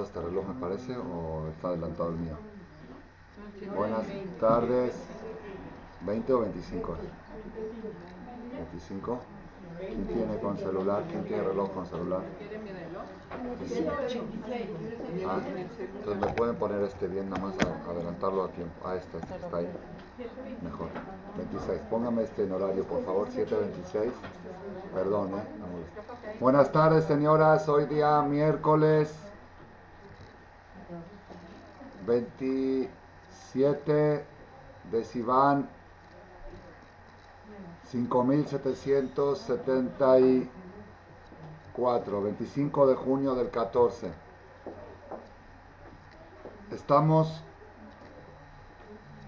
este reloj me parece o está adelantado el mío. Buenas tardes. ¿20 o 25? 25. ¿Quién tiene con celular? ¿Quién tiene reloj con celular? Ah, entonces me pueden poner este bien, nada más adelantarlo a tiempo. A este, este está ahí. Mejor. 26. Póngame este en horario, por favor. 7.26. Perdón, ¿eh? Buenas tardes, señoras. Hoy día miércoles 27 de Sivan 5774, 25 de junio del 14. Estamos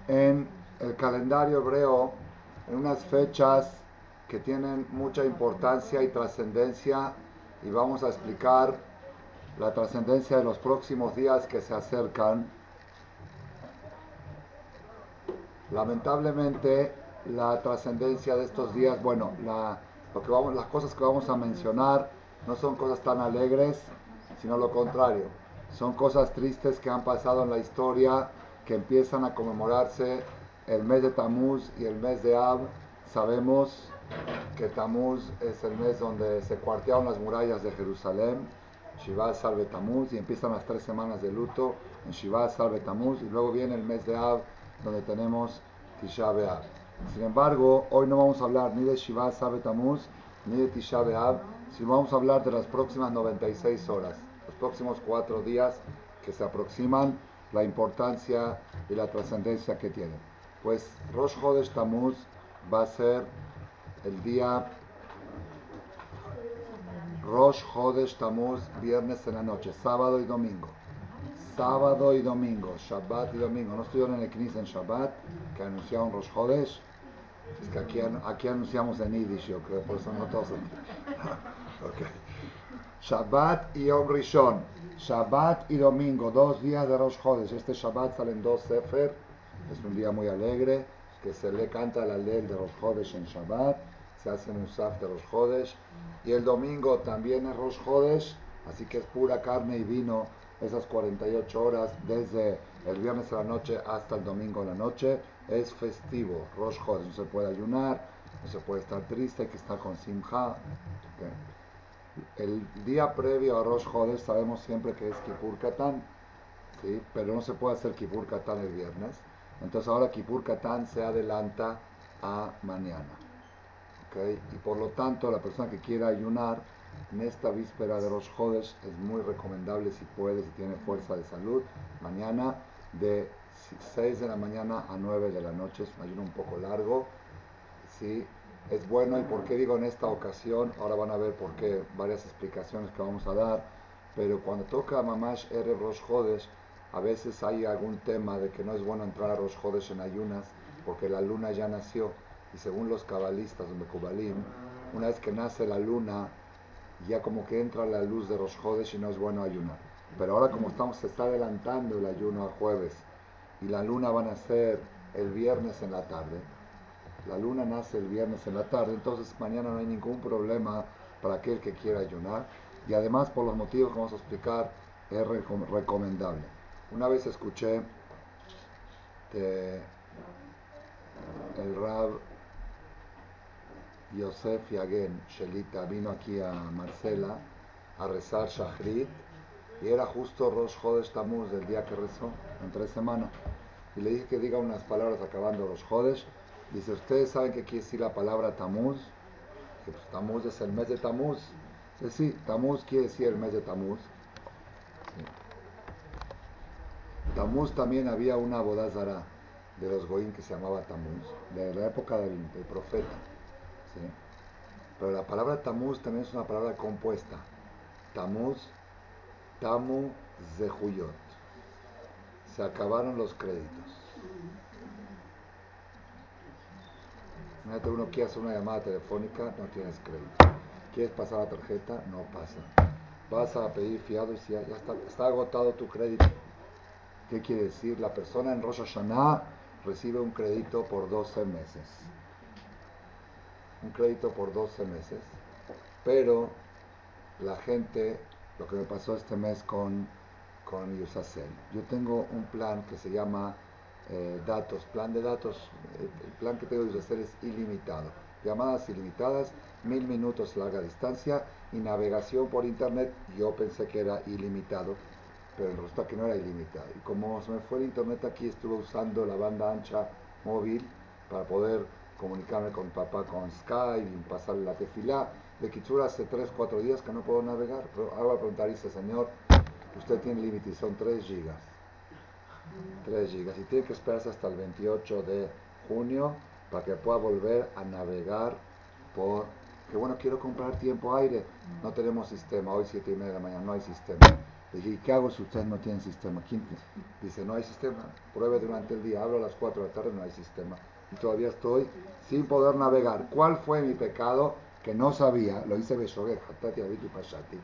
en el calendario hebreo en unas fechas que tienen mucha importancia y trascendencia y vamos a explicar la trascendencia de los próximos días que se acercan. Lamentablemente la trascendencia de estos días, bueno, lo que vamos, las cosas que vamos a mencionar no son cosas tan alegres, sino lo contrario. Son cosas tristes que han pasado en la historia, que empiezan a conmemorarse el mes de Tamuz y el mes de Ab. Sabemos que Tamuz es el mes donde se cuartearon las murallas de Jerusalén, Shiva Salve Tamuz, y empiezan las tres semanas de luto en Shiva Salve Tamuz, y luego viene el mes de Ab, donde tenemos Tisha B'Av. Sin embargo, hoy no vamos a hablar ni de Shiva Sabe Tamuz ni de Tisha B'Av, sino vamos a hablar de las próximas 96 horas, los próximos cuatro días que se aproximan, la importancia y la trascendencia que tienen. Pues Rosh Hodesh Tamuz va a ser el día Rosh Hodesh Tamuz, viernes en la noche, sábado y domingo. Sábado y domingo, Shabbat y domingo. No estuvieron en el Knis en Shabbat, que anunciaron Rosh Hodesh. Es que aquí, aquí anunciamos en Yiddish, yo creo, por eso no todos. okay. Shabbat y Yom Rishon. Shabbat y domingo, dos días de Rosh Hodesh. Este Shabbat salen dos Sefer. Es un día muy alegre, que se le canta la ley de Rosh Hodesh en Shabbat. Se hace un Saf de Rosh Hodesh. Y el domingo también es Rosh Hodesh, así que es pura carne y vino esas 48 horas desde el viernes a la noche hasta el domingo a la noche es festivo, Rosh Hodesh, no se puede ayunar, no se puede estar triste, hay que estar con Simcha. El día previo a Rosh Hodesh sabemos siempre que es Kippur Katán, ¿sí? pero no se puede hacer Kippur Katán el viernes. Entonces ahora Kippur Katán se adelanta a mañana. ¿okay? Y por lo tanto la persona que quiera ayunar en esta víspera de Rosh Hodesh es muy recomendable si puede, si tiene fuerza de salud, mañana de 6 de la mañana a 9 de la noche, es un ayuno un poco largo, ¿sí? Es bueno, ¿y por qué digo en esta ocasión? Ahora van a ver por qué, varias explicaciones que vamos a dar, pero cuando toca Mamash Erev Rosh Hodesh, a veces hay algún tema de que no es bueno entrar a Rosh Hodesh en ayunas, porque la luna ya nació, y según los cabalistas de Mekubalim, una vez que nace la luna, ya como que entra la luz de Rosh Hodesh y no es bueno ayunar. Pero ahora como estamos, se está adelantando el ayuno a jueves, y la luna va a nacer el viernes en la tarde. La luna nace el viernes en la tarde, entonces mañana no hay ningún problema para aquel que quiera ayunar. Y además, por los motivos que vamos a explicar, es recomendable. Una vez escuché el Rab Yosef Yagen Shelita vino aquí a Marcela a rezar Shachrit y era justo Rosh Hodesh Tamuz, el día que rezó, en tres semanas. Y le dije que diga unas palabras acabando los Hodesh. Dice, ¿ustedes saben qué quiere decir la palabra Tamuz? Que pues, Tamuz es el mes de Tamuz. Dice, sí, Tamuz quiere decir el mes de Tamuz. Tamuz también había una bodazara de los Goín que se llamaba Tamuz, de la época del, profeta. Pero la palabra Tamuz también es una palabra compuesta. Tamuz Tamu Zehuyot. Se acabaron los créditos. Imagínate uno quiere hacer una llamada telefónica, no tienes crédito. ¿Quieres pasar la tarjeta? No pasa. Vas a pedir fiado y ya, ya está, está agotado tu crédito. ¿Qué quiere decir? La persona en Rosh Hashanah recibe un crédito por 12 meses. Un crédito por 12 meses. Pero la gente lo que me pasó este mes con con Yusacel. Yo tengo un plan que se llama eh, datos, plan de datos. El, plan que tengo de Yusacel es ilimitado. Llamadas ilimitadas, mil minutos larga distancia y navegación por internet. Yo pensé que era ilimitado, pero resulta que no era ilimitado. Y como se me fue el internet aquí, estuve usando la banda ancha móvil para poder comunicarme con papá con Skype pasarle la tefilá. De Kichura hace 3, 4 días que no puedo navegar. Pero ahora preguntar, dice, señor, usted tiene límite son 3 gigas. 3 gigas. Y tiene que esperarse hasta el 28 de junio para que pueda volver a navegar por... Que bueno, quiero comprar tiempo aire. No tenemos sistema. Hoy 7 y media de la mañana no hay sistema. Le dije, ¿qué hago si usted no tiene sistema? ¿Quién dice, no hay sistema? Pruebe durante el día. Hablo a las 4 de la tarde, no hay sistema. Y todavía estoy sin poder navegar. ¿Cuál fue mi pecado? Que no sabía. Lo hice Beshoguer, Hatati, Abiti, Pashati.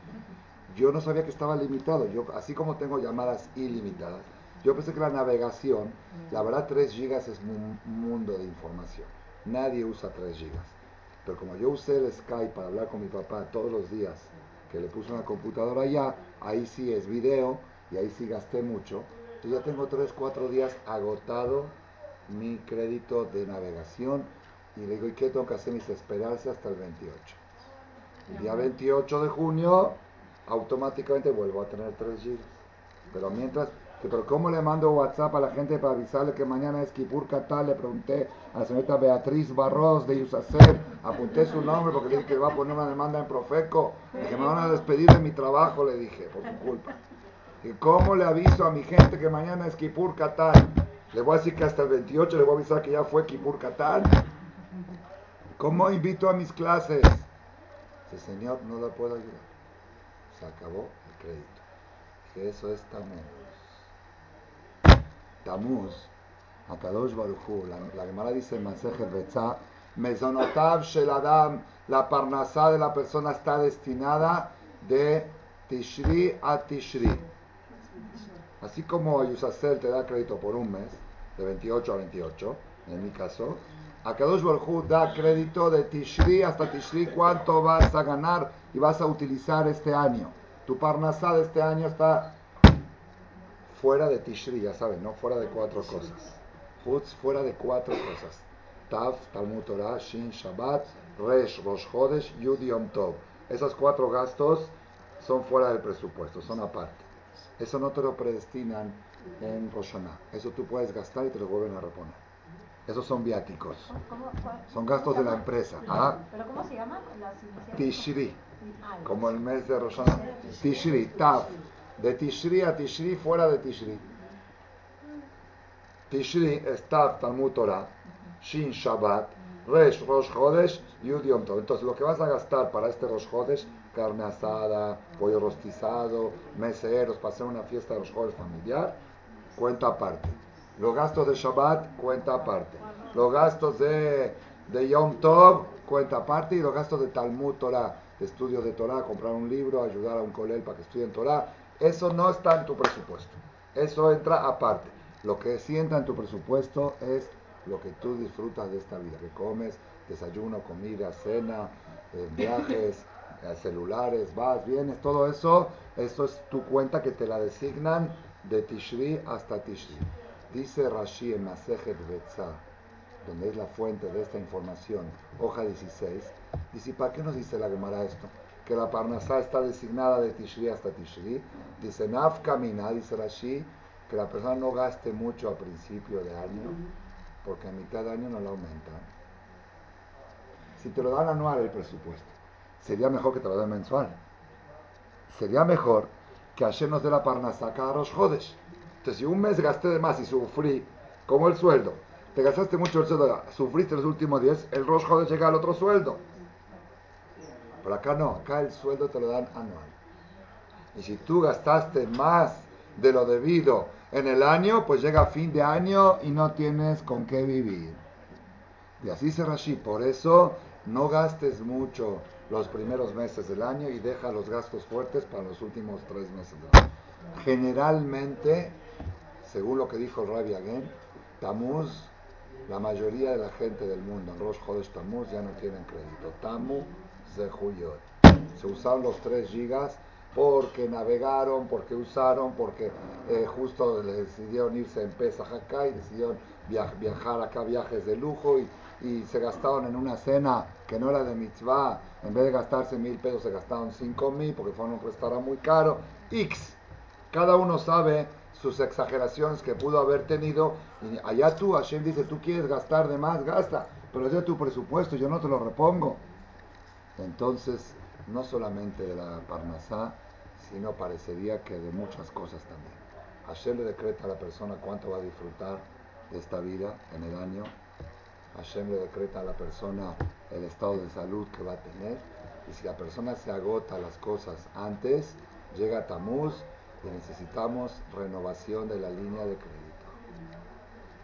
Yo no sabía que estaba limitado. Yo, así como tengo llamadas ilimitadas, yo pensé que la navegación, la verdad 3 gigas es un mundo de información. Nadie usa 3 gigas. Pero como yo usé el Skype para hablar con mi papá todos los días, que le puse una computadora allá, ahí sí es video y ahí sí gasté mucho. Yo ya tengo 3, 4 días agotado mi crédito de navegación y le digo, ¿y qué tengo que hacer? Y esperarse hasta el 28. El día 28 de junio automáticamente vuelvo a tener 3 gigas. Pero mientras, pero ¿cómo le mando WhatsApp a la gente para avisarle que mañana es Kipur Katal? Le pregunté a la señorita Beatriz Barros de Yusacer, apunté su nombre porque le dije que va a poner una demanda en Profeco, que me van a despedir de mi trabajo, le dije, por su culpa. ¿Y cómo le aviso a mi gente que mañana es Kipur Katal? Le voy a decir que hasta el 28 le voy a avisar que ya fue Kipur Katal. ¿Cómo invito a mis clases? El señor no la puedo ayudar. Se acabó el crédito. Eso es Tamuz. Tamuz, Akadosh Baruchu, la, la Gemara dice en Sheladam, la parnasá de la persona está destinada de Tishri a Tishri. Así como Yusacel te da crédito por un mes, de 28 a 28, en mi caso, Akadosh Baruj da crédito de Tishri hasta Tishri, cuánto vas a ganar y vas a utilizar este año. Tu parnasá de este año está fuera de Tishri, ya saben, ¿no? Fuera de cuatro cosas. Hutz, fuera de cuatro cosas. Tav, Talmud Torah, Shin, Shabbat, Resh, Rosh Chodesh, Yud, Yom Tov. Esos cuatro gastos son fuera del presupuesto, son aparte. Eso no te lo predestinan en Rosh Eso tú puedes gastar y te lo vuelven a reponer. Esos son viáticos. Son gastos de la empresa. ¿Ah? ¿Pero cómo se llama? Tishri. Como el mes de Rosh Tishri, Tav. De Tishri a Tishri, fuera de Tishri. Tishri es Tav, Talmud Torah, Shin, Shabbat, Resh, Rosh Chodesh, Yud Yom Tov. Entonces, lo que vas a gastar para este Rosh Chodesh, carne asada, pollo rostizado, meseros, para hacer una fiesta de Rosh Chodesh familiar, cuenta aparte. Los gastos de Shabbat, cuenta aparte. Los gastos de, de Yom Tov, cuenta aparte. Y los gastos de Talmud Torah, de estudio de Torah, comprar un libro, ayudar a un colel para que estudie en Torah. Eso no está en tu presupuesto. Eso entra aparte. Lo que sí entra en tu presupuesto es lo que tú disfrutas de esta vida, que comes, desayuno, comida, cena, eh, viajes, eh, celulares, vas, vienes, todo eso, eso es tu cuenta que te la designan de Tishri hasta Tishri. Dice Rashi en Masejet Betzah, donde es la fuente de esta información, hoja 16, dice, ¿para qué nos dice la Gemara esto? Que la Parnasá está designada de Tishri hasta Tishri. Dice, Naf Kamina, dice Rashi, que la persona no gaste mucho a principio de año, porque a mitad de año no la aumenta. Si te lo dan anual el presupuesto, sería mejor que te lo den mensual. Sería mejor que ayer nos dé la Parnasá cada dos jodes. Entonces, si un mes gasté de más y sufrí, como el sueldo, te gastaste mucho el sueldo, sufriste los últimos días, el Rosh Chodesh llega al otro sueldo. Pero acá no, acá el sueldo te lo dan anual. Y si tú gastaste más de lo debido en el año, pues llega fin de año y no tienes con qué vivir. Y así se Rashi. Por eso no gastes mucho los primeros meses del año y deja los gastos fuertes para los últimos tres meses del año. Generalmente, según lo que dijo Rabbi Again, Tamuz, la mayoría de la gente del mundo en Rosh Chodesh Tamuz ya no tienen crédito. Tamu Zehuyot. Se usaron los 3 gigas porque navegaron, porque usaron, porque eh, justo decidieron irse en Pesach acá y decidieron viajar acá viajes de lujo y, y, se gastaron en una cena que no era de mitzvah, en vez de gastarse mil pesos se gastaron cinco mil porque fue un restaurante muy caro. X. Cada uno sabe sus exageraciones que pudo haber tenido. Y allá tú, Hashem dice, tú quieres gastar de más, gasta, pero es de tu presupuesto, yo no te lo repongo. Entonces, no solamente de la Parnasá, sino parecería que de muchas cosas también. Hashem le decreta a la persona cuánto va a disfrutar de esta vida en el año. Hashem le decreta a la persona el estado de salud que va a tener. Y si la persona se agota las cosas antes, llega Tamuz y necesitamos renovación de la línea de crédito.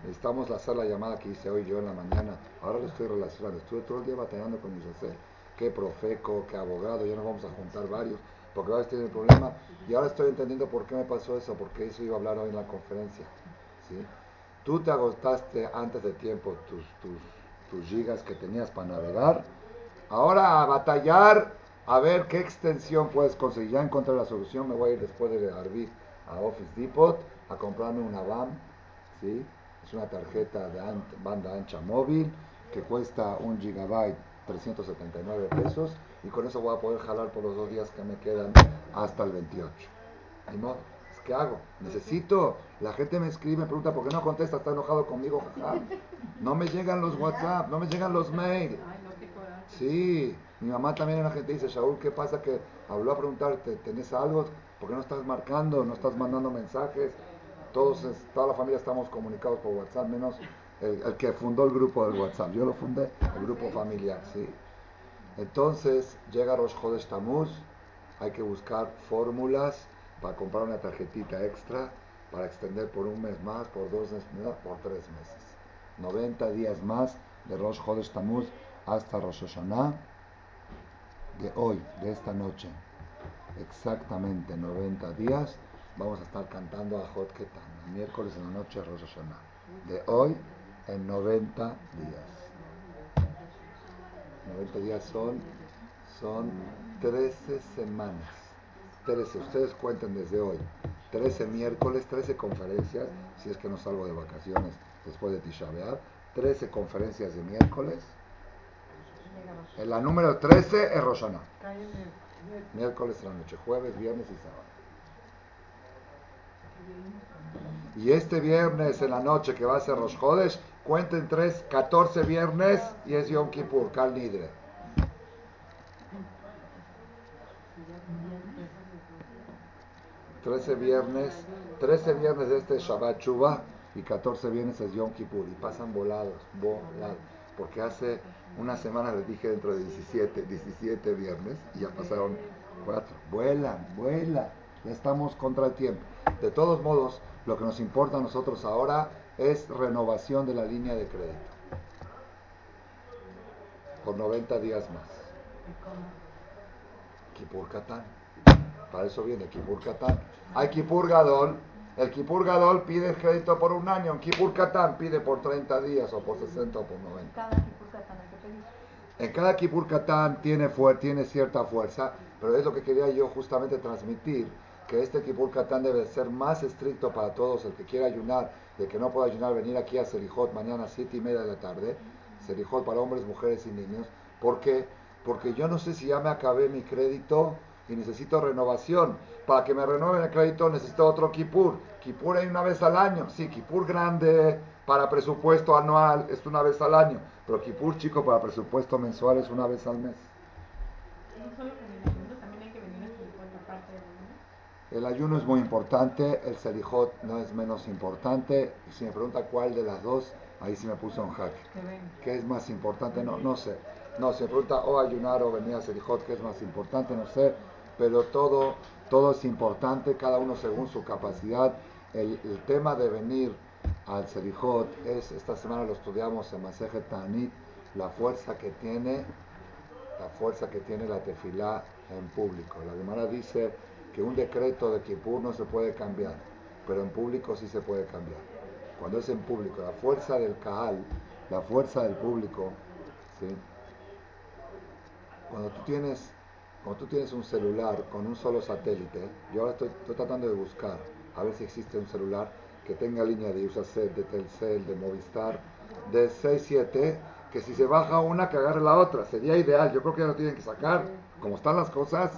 Necesitamos hacer la llamada que hice hoy yo en la mañana. Ahora lo estoy relacionando. Estuve todo el día batallando con mi José. Qué profeco, qué abogado. Ya nos vamos a juntar varios porque ahora estoy en el problema. Y ahora estoy entendiendo por qué me pasó eso, porque eso iba a hablar hoy en la conferencia. ¿sí? Tú te agotaste antes de tiempo tus, tus, tus gigas que tenías para navegar. Ahora a batallar a ver qué extensión puedes conseguir. Ya encontré la solución, me voy a ir después de Arby a Office Depot a comprarme una BAM, ¿sí? Es una tarjeta de banda ancha móvil que cuesta un gigabyte 379 pesos y con eso voy a poder jalar por los dos días que me quedan hasta el 28. Ni modo, ¿qué hago? Necesito. La gente me escribe, me pregunta por qué no contesta, está enojado conmigo. No me llegan los WhatsApp, no me llegan los mails. Sí, mi mamá también la gente dice, Shaul, ¿qué pasa? Que habló a preguntarte, ¿tenés algo? ¿Por qué no estás marcando? ¿No estás mandando mensajes? Todos, toda la familia estamos comunicados por WhatsApp, menos el, que fundó el grupo del WhatsApp. Yo lo fundé, el grupo familiar, ¿sí? Entonces, llega Rosh Chodesh Tamuz, hay que buscar fórmulas para comprar una tarjetita extra, para extender por un mes más, por dos meses más, por tres meses. 90 días más de Rosh Chodesh Tamuz hasta Rosh de hoy, de esta noche, exactamente 90 días, vamos a estar cantando a Hot el miércoles en la noche Rosh Hashanah. De hoy en 90 días. 90 días son, son 13 semanas. 13, ustedes cuenten desde hoy. 13 miércoles, 13 conferencias, si es que no salgo de vacaciones después de Tisha B'Av. 13 conferencias de miércoles en la número 13 es Rosana. Miércoles la noche, jueves, viernes y sábado. Y este viernes en la noche que va a ser Rosh cuenten 3, 14 viernes y es Yom Kippur, Kal Nidre. Trece viernes, 13 viernes de este Shabbat Chuba y 14 viernes es Yom Kippur y pasan volados, volados porque hace una semana les dije dentro de 17, 17 viernes y ya pasaron 4. Vuelan, vuelan, ya estamos contra el tiempo. De todos modos, lo que nos importa a nosotros ahora es renovación de la línea de crédito. Por 90 días más. Kipur Katán. Para eso viene Kipur Katán. Hay Kipur Gadol el Kipur Gadol pide crédito por un año, en Kipur Katán pide por 30 días o por 60 o por 90. Cada Kipur Katán. En cada Kipur Katán tiene, tiene cierta fuerza, pero es lo que quería yo justamente transmitir, que este Kipur Katán debe ser más estricto para todos, el que quiera ayunar, el que no pueda ayunar, venir aquí a Serijot mañana a 7 y media de la tarde, Serijot para hombres, mujeres y niños. ¿Por qué? Porque yo no sé si ya me acabé mi crédito y necesito renovación. Para que me renueven el crédito necesito otro Kipur. Kipur hay una vez al año. Sí, Kipur grande para presupuesto anual es una vez al año. Pero Kipur chico para presupuesto mensual es una vez al mes. El ayuno es muy importante, el selijot no es menos importante. Y si me pregunta cuál de las dos, ahí sí me puso un hack. ¿Qué es más importante? No, no sé. No, se me pregunta o ayunar o venir a selijot, ¿qué es más importante? No sé pero todo, todo es importante, cada uno según su capacidad. El, tema de venir al Serijot es, esta semana lo estudiamos en Maseje Tanit, la fuerza que tiene, la fuerza que tiene la tefilá en público. La Gemara dice que un decreto de Kippur no se puede cambiar, pero en público sí se puede cambiar. Cuando es en público, la fuerza del Kahal, la fuerza del público, ¿sí? cuando tú tienes cuando tú tienes un celular con un solo satélite, yo ahora estoy, tratando de buscar a ver si existe un celular que tenga línea de Usacell, de Telcel, de Movistar, de 6-7, que si se baja una, que agarre la otra. Sería ideal, yo creo que ya lo tienen que sacar. Como están las cosas,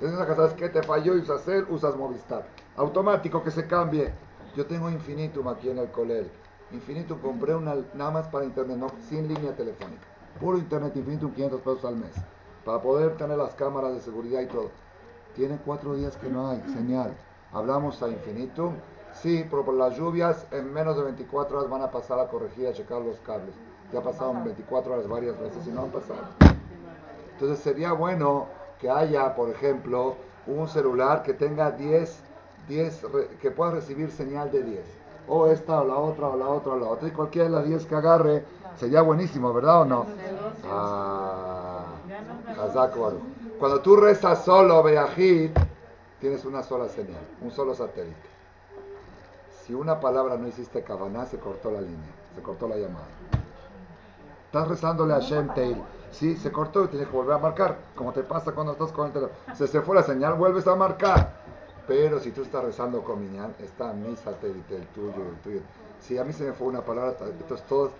es una casa, que te falló Usacell, usas Movistar. Automático, que se cambie. Yo tengo Infinitum aquí en el Colel. Infinitum compré una nada más para internet, no, sin línea telefónica. Puro internet Infinitum, 500 pesos al mes para poder tener las cámaras de seguridad y todo. Tiene cuatro días que no hay señal. Hablamos a infinitum. Sí, pero por las lluvias en menos de 24 horas van a pasar a corregir, a checar los cables. Ya pasaron 24 horas varias veces y no han pasado. Entonces sería bueno que haya, por ejemplo, un celular que tenga 10, 10 que pueda recibir señal de 10. O esta, o la otra, o la otra, o la otra. Y cualquiera de las 10 que agarre sería buenísimo, ¿verdad o no? Ah. Cuando tú rezas solo, Beajid, tienes una sola señal, un solo satélite. Si una palabra no hiciste Kavaná, se cortó la línea, se cortó la llamada. Estás rezándole a Shem Teil. Sí, se cortó y tienes que volver a marcar. Como te pasa cuando estás con el teléfono. Se, se fue la señal, vuelves a marcar. Pero si tú estás rezando con Miñán, está mi satélite, el tuyo, el tuyo. Si a mí se me fue una palabra, entonces todos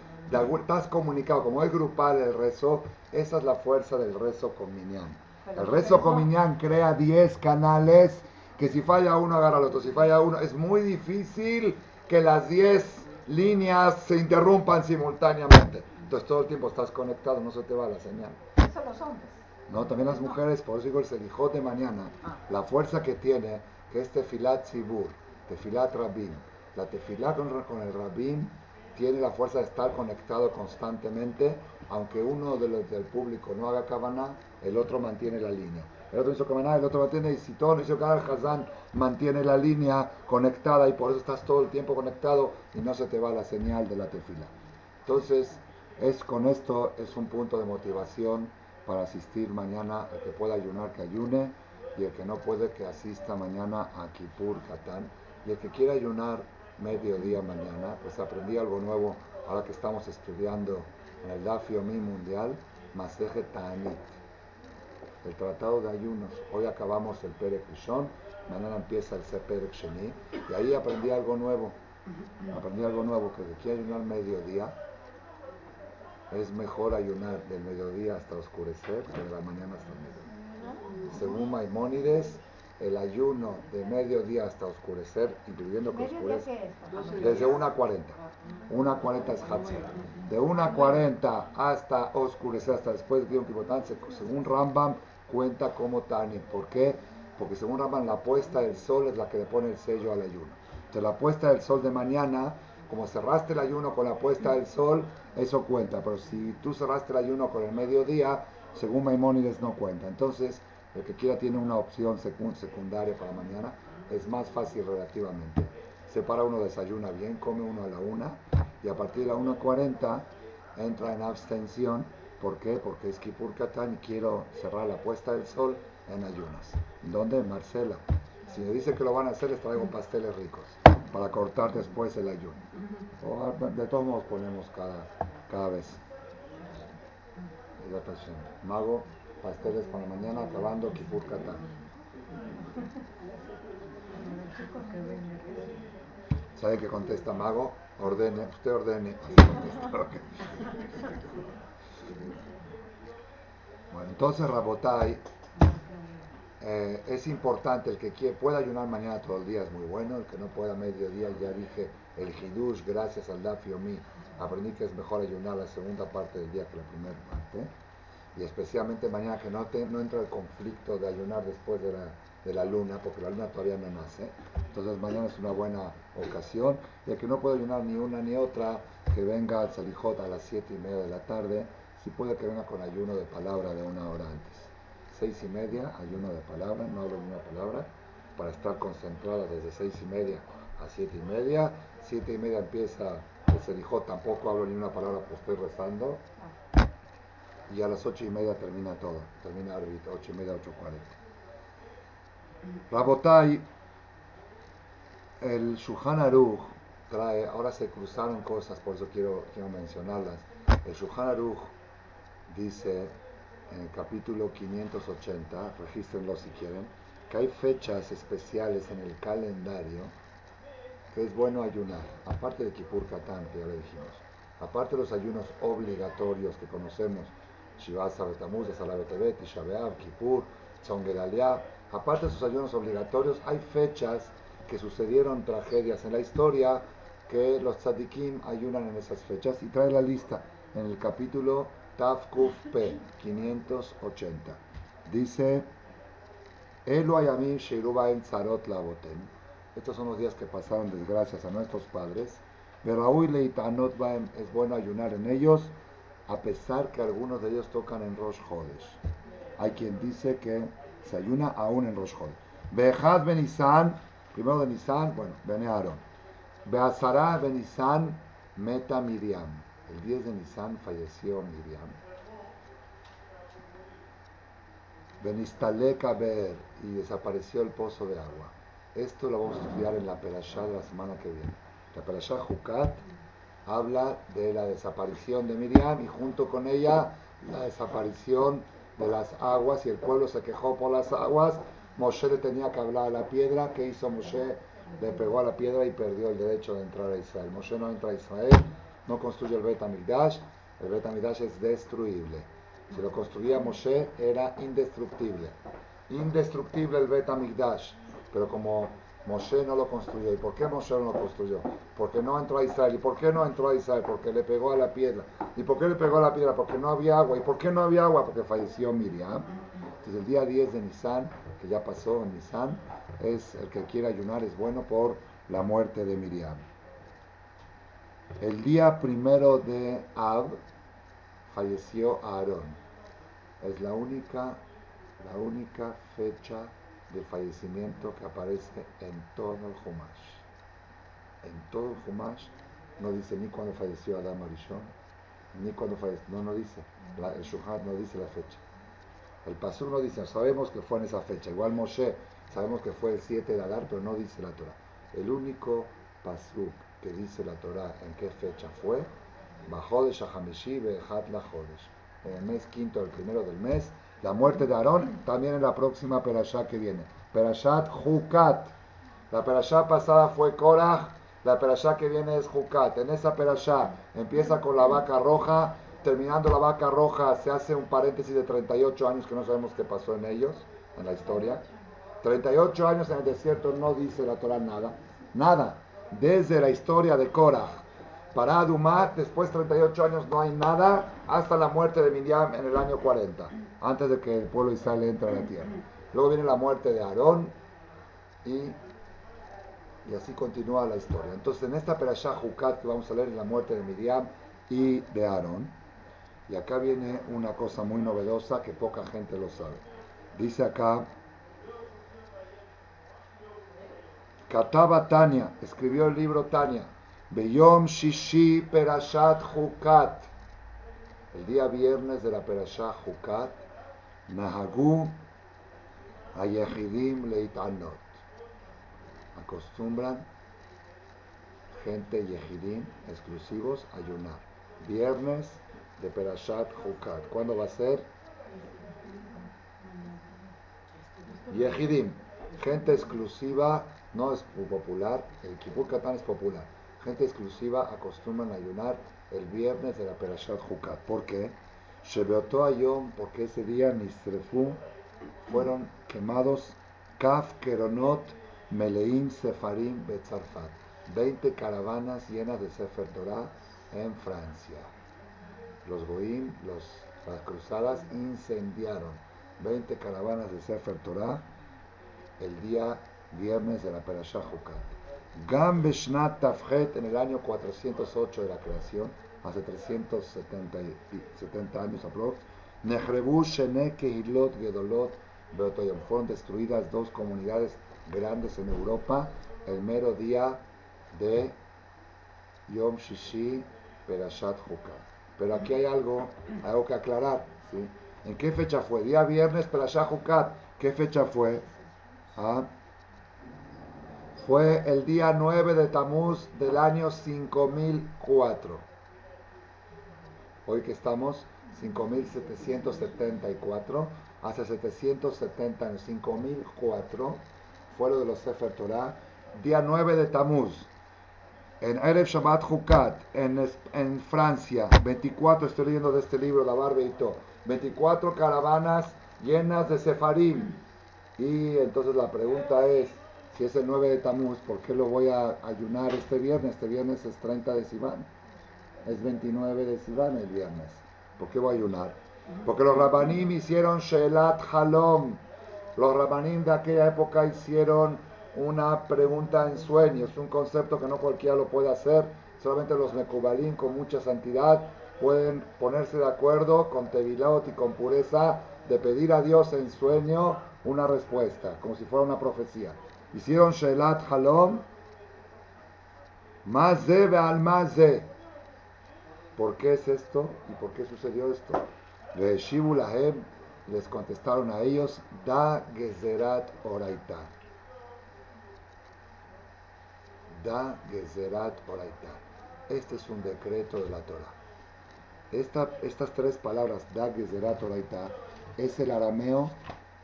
estás comunicado, como es grupal el rezo, esa es la fuerza del rezo con Minyan. El rezo con Minyan crea 10 canales que si falla uno agarra al otro, si falla uno, es muy difícil que las 10 líneas se interrumpan simultáneamente. Entonces todo el tiempo estás conectado, no se te va la señal. Eso los hombres. No, también las mujeres, por eso digo el selijot de mañana, ah. la fuerza que tiene, que es tefilat zibur, tefilat rabin. La tefilat con, con el rabin tiene la fuerza de estar conectado constantemente, aunque uno de los del público no haga cabana, el otro mantiene la línea. El otro hizo cabana, el otro mantiene, y si todo no hizo cabana, Hazán mantiene la línea conectada y por eso estás todo el tiempo conectado y no se te va la señal de la tefila. Entonces, es con esto es un punto de motivación para asistir mañana, el que pueda ayunar que ayune y el que no puede que asista mañana a Kippur, Katán y el que quiera ayunar mediodía mañana, pues aprendí algo nuevo ahora que estamos estudiando en el Dafio Mi Mundial, Maseje Ta'anit, el tratado de ayunos. Hoy acabamos el Perek Rishon, mañana empieza el Perek Sheni, y ahí aprendí algo nuevo. Aprendí algo nuevo, que quiere ayunar mediodía, es mejor ayunar del mediodía hasta oscurecer que de la mañana hasta mediodía. Según Maimónides, el ayuno de mediodía hasta oscurecer, incluyendo que oscurece, desde 1.40. 1.40 es Hatzir. De 1.40 hasta oscurecer, hasta después de según Rambam, cuenta como Tani. ¿Por qué? Porque según Rambam, la puesta del sol es la que le pone el sello al ayuno. Entonces, la puesta del sol de mañana, como cerraste el ayuno con la puesta del sol, eso cuenta. Pero si tú cerraste el ayuno con el mediodía, según Maimónides, no cuenta. Entonces, el que quiera tiene una opción secundaria para mañana, es más fácil relativamente. Separa uno, desayuna bien, come uno a la una y a partir de la 1.40 entra en abstención. ¿Por qué? Porque es Kipur Katán y quiero cerrar la puesta del sol en ayunas. ¿Dónde? Marcela. Si me dice que lo van a hacer, les traigo pasteles ricos para cortar después el ayuno. de todos modos ponemos cada, cada vez. Mago pasteles para mañana acabando Kipur Katán. ¿Sabe qué contesta Mago? Ordene, usted ordene. bueno, entonces Rabotai, eh, es importante, el que pueda ayunar mañana todo el día es muy bueno, el que no pueda mediodía, ya dije, el Hidush, gracias al Dafio Mi, aprendí que es mejor ayunar la segunda parte del día que la primera parte y especialmente mañana que no, no entra el conflicto de ayunar después de la, de la, luna, porque la luna todavía no nace. Entonces mañana es una buena ocasión. Y el que no puede ayunar ni una ni otra, que venga al Salijot a las 7 y media de la tarde, si puede que venga con ayuno de palabra de una hora antes. Seis y media, ayuno de palabra, no hablo ni una palabra, para estar concentrada desde seis y media a siete y media. Siete y media empieza el Salijot, tampoco hablo ni una palabra, pues estoy rezando y a las ocho y media termina todo, termina árbitro, ocho y media, ocho cuarenta. Rabotai, el Shuhan Aruch trae, ahora se cruzaron cosas, por eso quiero, quiero mencionarlas. El Shuhan Aruch dice en el capítulo 580, regístrenlo si quieren, que hay fechas especiales en el calendario que es bueno ayunar, aparte de Kippur Katán, que ya le dijimos, aparte de los ayunos obligatorios que conocemos, Shivasa Betamuz, Salabetebet, Tishabeab, Kippur, Tzongedaliah, aparte de esos ayunos obligatorios, hay fechas que sucedieron tragedias en la historia que los tzadikim ayunan en esas fechas y trae la lista en el capítulo Tafkuf P 580. Dice, Elu Ayamim en Tzarot Lavotem estos son los días que pasaron desgracias a nuestros padres. Pero es bueno ayunar en ellos, a pesar que algunos de ellos tocan en Rosh Hodesh. Hay quien dice que se ayuna aún en Rosh Hodesh. Bejad Benisan, primero de Nisan, bueno, Bene Aaron. Beazara Benisan, Meta Miriam. El 10 de Nisan falleció Miriam. Benistaleka Ber y desapareció el pozo de agua. Esto lo vamos a estudiar en la Perashá de la semana que viene. La Perashá Jucat habla de la desaparición de Miriam y junto con ella la desaparición de las aguas y el pueblo se quejó por las aguas. Moshe le tenía que hablar a la piedra. ¿Qué hizo Moshe? Le pegó a la piedra y perdió el derecho de entrar a Israel. Moshe no entra a Israel, no construye el Bet Amigdash. El Bet Amigdash es destruible. Si lo construía Moshe era indestructible. Indestructible el Bet Amigdash pero como Moshe no lo construyó. ¿Y por qué Moshe no lo construyó? Porque no entró a Israel. ¿Y por qué no entró a Israel? Porque le pegó a la piedra. ¿Y por qué le pegó a la piedra? Porque no había agua. ¿Y por qué no había agua? Porque falleció Miriam. Entonces el día 10 de Nisan, que ya pasó en Nisan, es el que quiere ayunar, es bueno por la muerte de Miriam. El día primero de Ab falleció Aarón. Es la única, la única fecha de fallecimiento que aparece en todo el Humash. En todo el Humash no dice ni cuando falleció Adam Arishon, ni cuando falleció, no, no dice, el Shuhat no dice la fecha. El Pasur no dice, sabemos que fue en esa fecha. Igual Moshe, sabemos que fue el 7 de Adar, pero no dice la Torah. El único Pasuk que dice la Torah en qué fecha fue, bajó de Shahamishi Behat la En el mes quinto, el primero del mes, la muerte de Aarón, también en la próxima Perashá que viene. Perashat Jukat. La Perashá pasada fue Korah, la Perashá que viene es Jukat. En esa Perashá empieza con la vaca roja, terminando la vaca roja se hace un paréntesis de 38 años que no sabemos qué pasó en ellos, en la historia. 38 años en el desierto no dice la Torah nada, nada. Desde la historia de Korah para después de 38 años no hay nada, hasta la muerte de Miriam en el año 40, antes de que el pueblo de Israel entre a la tierra. Luego viene la muerte de Aarón y, y así continúa la historia. Entonces en esta Perashá Jucat que vamos a leer es la muerte de Miriam y de Aarón. Y acá viene una cosa muy novedosa que poca gente lo sabe. Dice acá, Kataba Tania, escribió el libro Tania, Beyom Shishi Perashat Hukat. El día viernes de la Perashat Hukat, Nahagu Ayehidim Leitanot. Acostumbran gente Yehidim exclusivos a ayunar. Viernes de Perashat Hukat. ¿Cuándo va a ser? Yehidim. Gente exclusiva, no es popular. El Katán es popular gente exclusiva acostumbran a ayunar el viernes de la Perashat Jukat. ¿Por qué? Shebeoto Ayom, porque ese día Nisrefu fueron quemados Kaf Keronot Meleim Sefarim Betzarfat. 20 caravanas llenas de Sefer Torah en Francia. Los Goim, los, las cruzadas incendiaron 20 caravanas de Sefer Torah el día viernes de la Perashat Jukat. Gam Beshnat Tafhet en el año 408 de la creación, hace 370 70 años aprox, Nehrebu Shene Kehilot Gedolot Beotoyom. Fueron destruidas dos comunidades grandes en Europa el mero día de Yom Shishi Perashat Hukah. Pero aquí hay algo, algo que aclarar. ¿sí? ¿En qué fecha fue? Día viernes Perashat Hukat. ¿Qué fecha fue? ¿Ah? Fue el día 9 de Tamuz del año 5004. Hoy que estamos 5774, hace 770 años, 5004, fue lo de los Sefer Torah, día 9 de Tamuz, en Erev Shabbat Hukat, en, Francia, 24, estoy leyendo de este libro, La Barbeito, 24 caravanas llenas de Sefarim. Y entonces la pregunta es, si es el 9 de Tamuz, ¿por qué lo voy a ayunar este viernes? Este viernes es 30 de Sivan, es 29 de Sivan el viernes. ¿Por qué voy a ayunar? Porque los rabanim hicieron Shelat Halom. Los rabanim de aquella época hicieron una pregunta en sueños, un concepto que no cualquiera lo puede hacer. Solamente los Mekubalim con mucha santidad pueden ponerse de acuerdo con Tevilot y con pureza de pedir a Dios en sueño una respuesta, como si fuera una profecía. Hicieron Shelat Halom, Maze al Maze. ¿Por qué es esto? ¿Y por qué sucedió esto? les contestaron a ellos, Da Gezerat Oraita. Da Gezerat Oraita. Este es un decreto de la Torah. Esta, estas tres palabras, Da Gezerat Oraita, es el arameo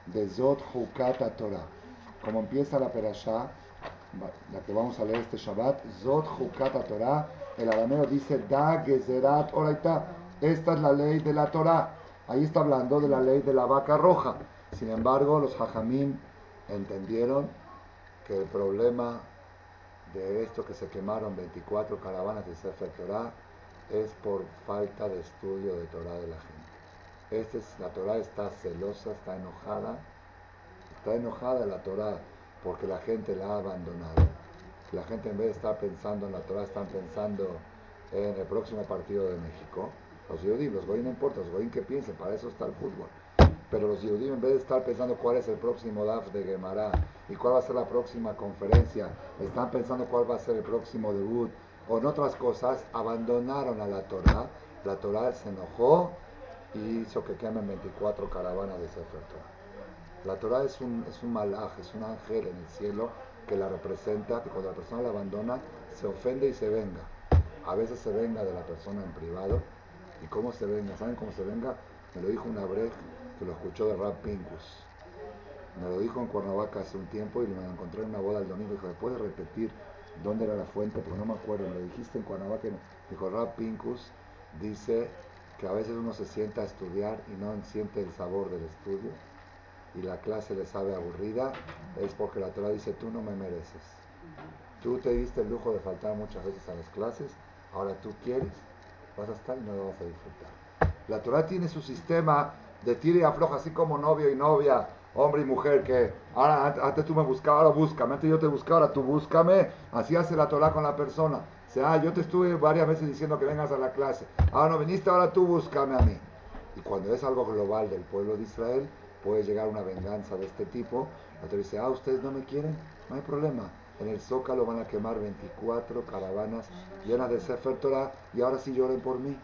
de Zot Hukata Torah. Como empieza la perashá, la que vamos a leer este Shabbat, Zot Hukata Torah, el arameo dice Da Gezerat Oraita. Esta es la ley de la Torah. Ahí está hablando de la ley de la vaca roja. Sin embargo, los hajamim entendieron que el problema de esto que se quemaron 24 caravanas de Sefer Torah es por falta de estudio de Torah de la gente. Este es, la Torah está celosa, está enojada, está enojada la Torah porque la gente la ha abandonado. La gente en vez de estar pensando en la Torah, están pensando en el próximo partido de México. Los Yehudim, los Goyim no importa, los Goyim que piensen, para eso está el fútbol. Pero los Yehudim en vez de estar pensando cuál es el próximo DAF de Gemara y cuál va a ser la próxima conferencia, están pensando cuál va a ser el próximo debut o en otras cosas, abandonaron a la Torah. La Torah se enojó y hizo que quemen 24 caravanas de Sefer Torah. La Torah es un, es un malaj, es un ángel en el cielo que la representa, que cuando la persona la abandona, se ofende y se venga. A veces se venga de la persona en privado. ¿Y cómo se venga? ¿Saben cómo se venga? Me lo dijo una brej que lo escuchó de Rap Pinkus. Me lo dijo en Cuernavaca hace un tiempo y me lo encontré en una boda el domingo. Dijo, ¿me puedes repetir dónde era la fuente? Porque no me acuerdo. Me lo dijiste en Cuernavaca. Dijo, Rap Pinkus dice que a veces uno se sienta a estudiar y no siente el sabor del estudio y la clase le sabe aburrida, es porque la Torah dice, tú no me mereces. Tú te diste el lujo de faltar muchas veces a las clases, ahora tú quieres, vas a estar y no lo vas a disfrutar. La Torah tiene su sistema de tira y afloja, así como novio y novia, hombre y mujer, que ahora antes tú me buscabas, ahora búscame, antes yo te buscaba, ahora tú búscame, así hace la Torah con la persona. O sea, yo te estuve varias veces diciendo que vengas a la clase, ahora no viniste, ahora tú búscame a mí. Y cuando es algo global del pueblo de Israel, puede llegar una venganza de este tipo. La Torah dice, ah, ustedes no me quieren, no hay problema. En el Zócalo van a quemar 24 caravanas llenas de Sefer y ahora sí lloren por mí.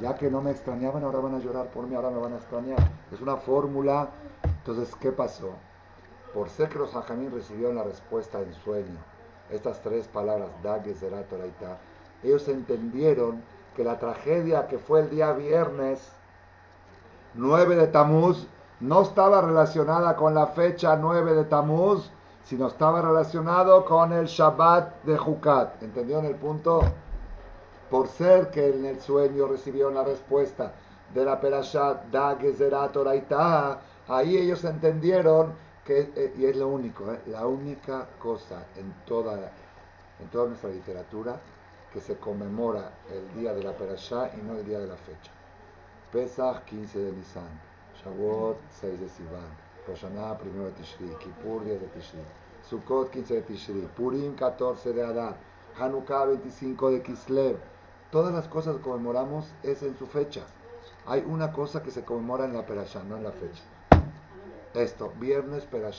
Ya que no me extrañaban, ahora van a llorar por mí, ahora me van a extrañar. Es una fórmula. Entonces, ¿qué pasó? Por ser que los hajamín recibieron la respuesta en sueño, estas tres palabras, Dag, Torah ellos entendieron que la tragedia que fue el día viernes 9 de Tamuz no estaba relacionada con la fecha 9 de Tamuz, sino estaba relacionado con el Shabbat de Jukat. ¿Entendieron el punto? Por ser que en el sueño recibieron la respuesta de la Perashat Da Gezerat ahí ellos entendieron que, eh, y es lo único, eh, la única cosa en toda, en toda nuestra literatura que se conmemora el día de la Perashá y no el día de la fecha. Pesach 15 de Nisan. Shavuot 6 de Sivan, Rosh 1 de Tishri, Kippur 10 de Tishri, Sukkot 15 de Tishri, Purim 14 de Adar, Hanukkah 25 de Kislev. Todas las cosas que conmemoramos es en su fecha. Hay una cosa que se conmemora en la Perashá, no en la fecha. Esto, viernes Perashá.